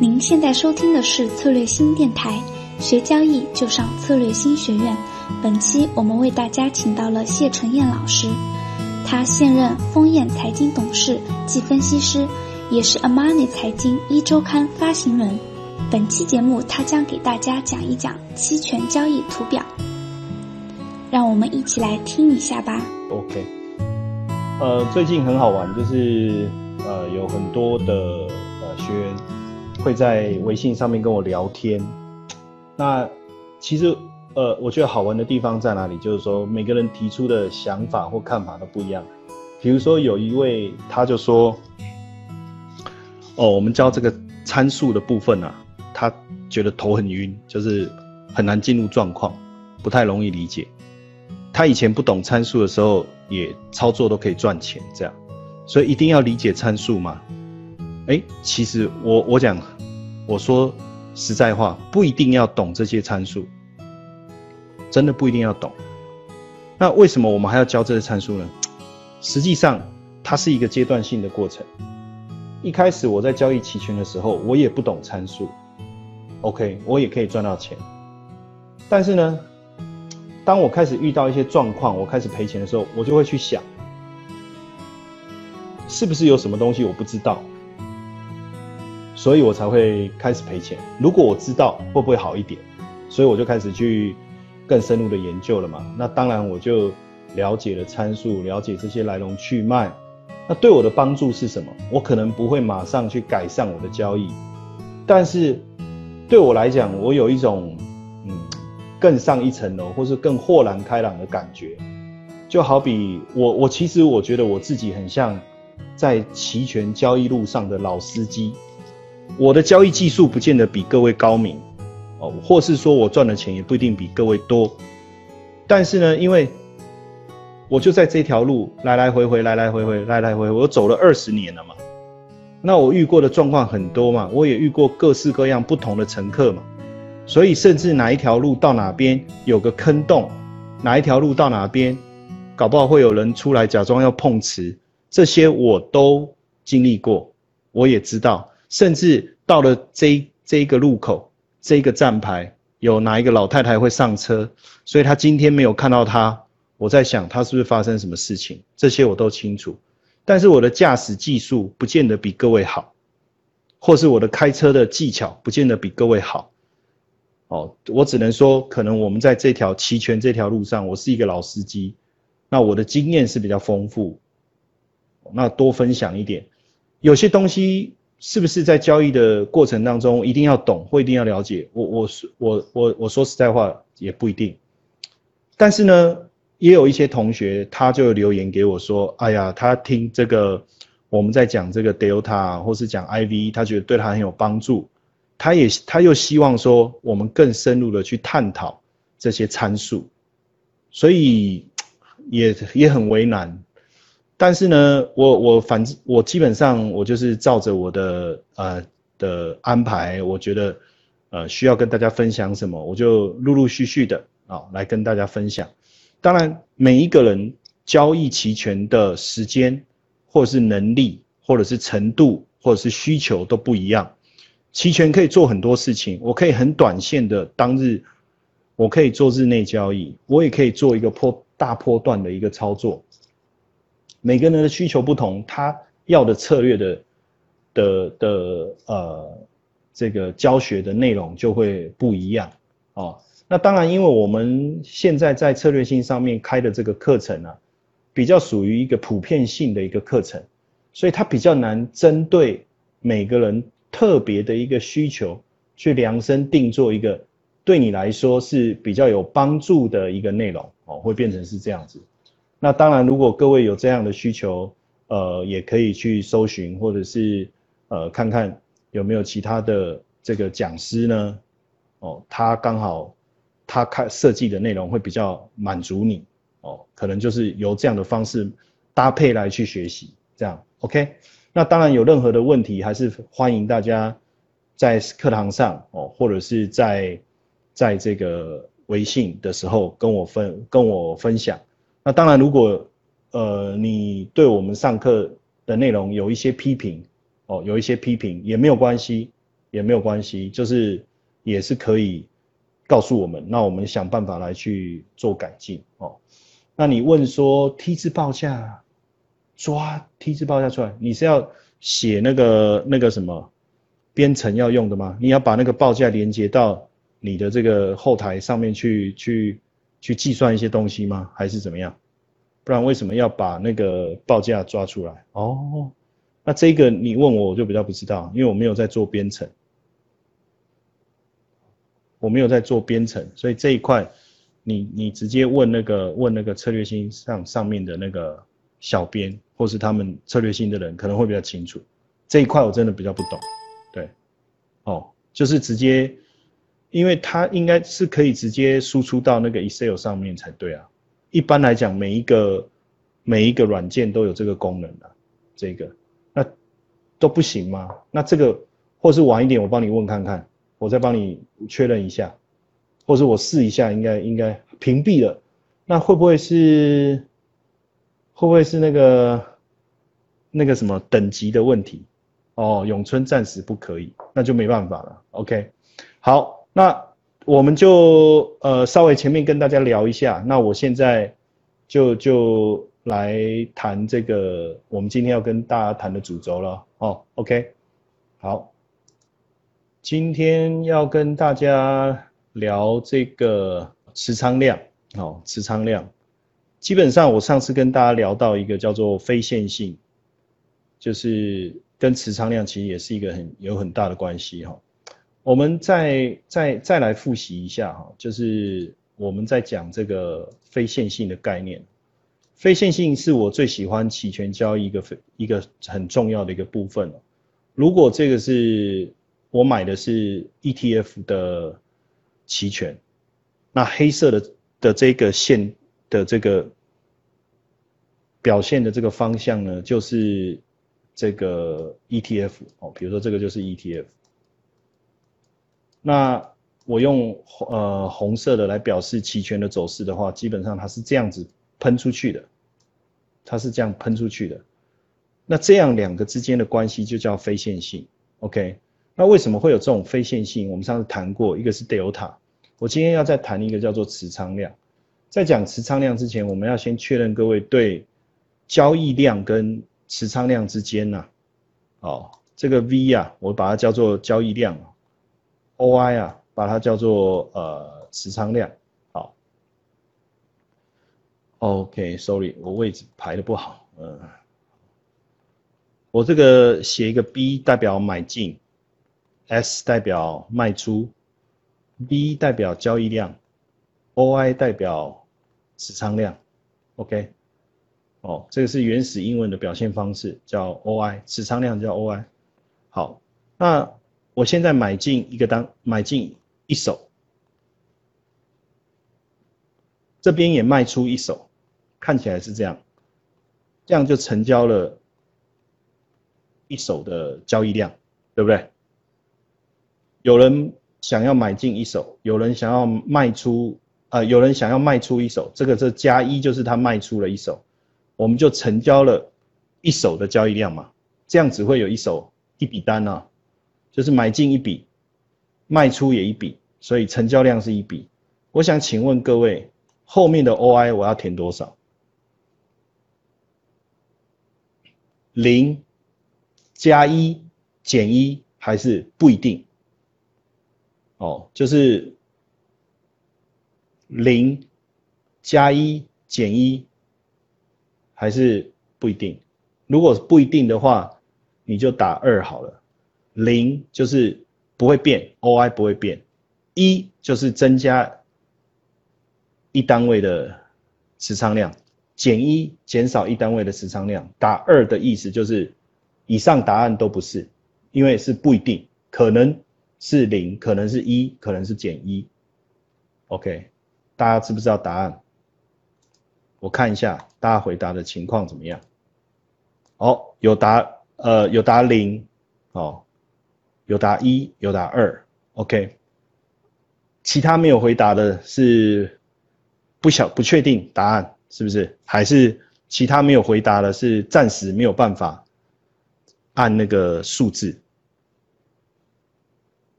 您现在收听的是策略新电台，学交易就上策略新学院。本期我们为大家请到了谢晨燕老师，他现任丰燕财经董事暨分析师，也是 Amani 财经一周刊发行人。本期节目他将给大家讲一讲期权交易图表，让我们一起来听一下吧。OK，呃，最近很好玩，就是呃有很多的呃学员会在微信上面跟我聊天。那其实呃我觉得好玩的地方在哪里？就是说每个人提出的想法或看法都不一样。比如说有一位他就说，哦，我们教这个参数的部分啊。他觉得头很晕，就是很难进入状况，不太容易理解。他以前不懂参数的时候，也操作都可以赚钱，这样，所以一定要理解参数嘛？哎，其实我我讲，我说实在话，不一定要懂这些参数，真的不一定要懂。那为什么我们还要教这些参数呢？实际上，它是一个阶段性的过程。一开始我在交易期权的时候，我也不懂参数。OK，我也可以赚到钱，但是呢，当我开始遇到一些状况，我开始赔钱的时候，我就会去想，是不是有什么东西我不知道，所以我才会开始赔钱。如果我知道，会不会好一点？所以我就开始去更深入的研究了嘛。那当然，我就了解了参数，了解这些来龙去脉。那对我的帮助是什么？我可能不会马上去改善我的交易，但是。对我来讲，我有一种嗯更上一层楼，或是更豁然开朗的感觉。就好比我，我其实我觉得我自己很像在期权交易路上的老司机。我的交易技术不见得比各位高明哦，或是说我赚的钱也不一定比各位多。但是呢，因为我就在这条路来来回回，来来回回，来来回回，我走了二十年了嘛。那我遇过的状况很多嘛，我也遇过各式各样不同的乘客嘛，所以甚至哪一条路到哪边有个坑洞，哪一条路到哪边，搞不好会有人出来假装要碰瓷，这些我都经历过，我也知道，甚至到了这这一个路口，这一个站牌有哪一个老太太会上车，所以他今天没有看到他，我在想他是不是发生什么事情，这些我都清楚。但是我的驾驶技术不见得比各位好，或是我的开车的技巧不见得比各位好，哦，我只能说，可能我们在这条齐全这条路上，我是一个老司机，那我的经验是比较丰富，那多分享一点，有些东西是不是在交易的过程当中一定要懂或一定要了解？我我我我我说实在话也不一定，但是呢。也有一些同学，他就留言给我说：“哎呀，他听这个我们在讲这个 delta 或是讲 IV，他觉得对他很有帮助。他也他又希望说我们更深入的去探讨这些参数，所以也也很为难。但是呢，我我反正我基本上我就是照着我的呃的安排，我觉得呃需要跟大家分享什么，我就陆陆续续的啊来跟大家分享。”当然，每一个人交易期权的时间，或者是能力，或者是程度，或者是需求都不一样。期权可以做很多事情，我可以很短线的当日，我可以做日内交易，我也可以做一个破大波段的一个操作。每个人的需求不同，他要的策略的的的呃这个教学的内容就会不一样哦。那当然，因为我们现在在策略性上面开的这个课程啊，比较属于一个普遍性的一个课程，所以它比较难针对每个人特别的一个需求去量身定做一个对你来说是比较有帮助的一个内容哦，会变成是这样子。那当然，如果各位有这样的需求，呃，也可以去搜寻或者是呃看看有没有其他的这个讲师呢，哦，他刚好。他开设计的内容会比较满足你哦，可能就是由这样的方式搭配来去学习，这样 OK。那当然有任何的问题，还是欢迎大家在课堂上哦，或者是在在这个微信的时候跟我分跟我分享。那当然，如果呃你对我们上课的内容有一些批评哦，有一些批评也没有关系也没有关系，就是也是可以告诉我们，那我们想办法来去做改进哦。那你问说 T 字报价抓 T 字报价出来，你是要写那个那个什么编程要用的吗？你要把那个报价连接到你的这个后台上面去去去计算一些东西吗？还是怎么样？不然为什么要把那个报价抓出来？哦，那这个你问我我就比较不知道，因为我没有在做编程，我没有在做编程，所以这一块你你直接问那个问那个策略性上上面的那个小编，或是他们策略性的人可能会比较清楚。这一块我真的比较不懂，对，哦，就是直接，因为它应该是可以直接输出到那个 Excel 上面才对啊。一般来讲，每一个每一个软件都有这个功能的，这个那都不行吗？那这个或是晚一点，我帮你问看看，我再帮你确认一下，或是我试一下，应该应该屏蔽了，那会不会是会不会是那个那个什么等级的问题？哦，永春暂时不可以，那就没办法了。OK，好，那。我们就呃稍微前面跟大家聊一下，那我现在就就来谈这个我们今天要跟大家谈的主轴了哦。OK，好，今天要跟大家聊这个持仓量哦，持仓量，基本上我上次跟大家聊到一个叫做非线性，就是跟持仓量其实也是一个很有很大的关系哈。我们再再再来复习一下哈，就是我们在讲这个非线性的概念。非线性是我最喜欢期权交易一个非一个很重要的一个部分如果这个是我买的是 ETF 的期权，那黑色的的这个线的这个表现的这个方向呢，就是这个 ETF 哦，比如说这个就是 ETF。那我用呃红色的来表示期权的走势的话，基本上它是这样子喷出去的，它是这样喷出去的。那这样两个之间的关系就叫非线性，OK？那为什么会有这种非线性？我们上次谈过，一个是 delta，我今天要再谈一个叫做持仓量。在讲持仓量之前，我们要先确认各位对交易量跟持仓量之间呐，哦，这个 V 啊，我把它叫做交易量。OI 啊，把它叫做呃持仓量，好，OK，Sorry，我位置排的不好，嗯，我这个写一个 B 代表买进，S 代表卖出，B 代表交易量，OI 代表持仓量，OK，哦，这个是原始英文的表现方式，叫 OI，持仓量叫 OI，好，那。我现在买进一个单，买进一手，这边也卖出一手，看起来是这样，这样就成交了一手的交易量，对不对？有人想要买进一手，有人想要卖出，呃，有人想要卖出一手，这个这加一，就是他卖出了一手，我们就成交了一手的交易量嘛，这样只会有一手一笔单呢。就是买进一笔，卖出也一笔，所以成交量是一笔。我想请问各位，后面的 OI 我要填多少？零加一减一还是不一定？哦，就是零加一减一还是不一定。如果不一定的话，你就打二好了。零就是不会变，OI 不会变，一就是增加一单位的持仓量，减一减少一单位的持仓量，打二的意思就是以上答案都不是，因为是不一定，可能是零，可能是一，可能是减一。OK，大家知不知道答案？我看一下大家回答的情况怎么样？哦，有答呃有答零，哦。有答一，有答二，OK。其他没有回答的是不晓不确定答案是不是？还是其他没有回答的是暂时没有办法按那个数字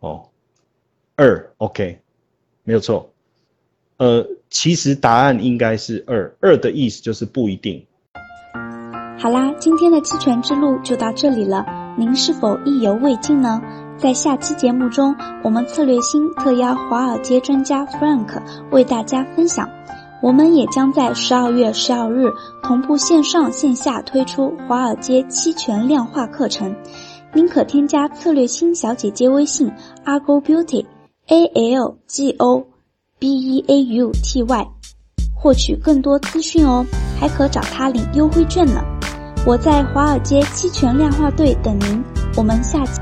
哦，二，OK，没有错。呃，其实答案应该是二，二的意思就是不一定。好啦，今天的期权之路就到这里了，您是否意犹未尽呢？在下期节目中，我们策略星特邀华尔街专家 Frank 为大家分享。我们也将在十二月十二日同步线上线下推出华尔街期权量化课程。您可添加策略星小姐姐微信 Argo Beauty A L G O B E A U T Y，获取更多资讯哦，还可找她领优惠券呢。我在华尔街期权量化队等您，我们下期。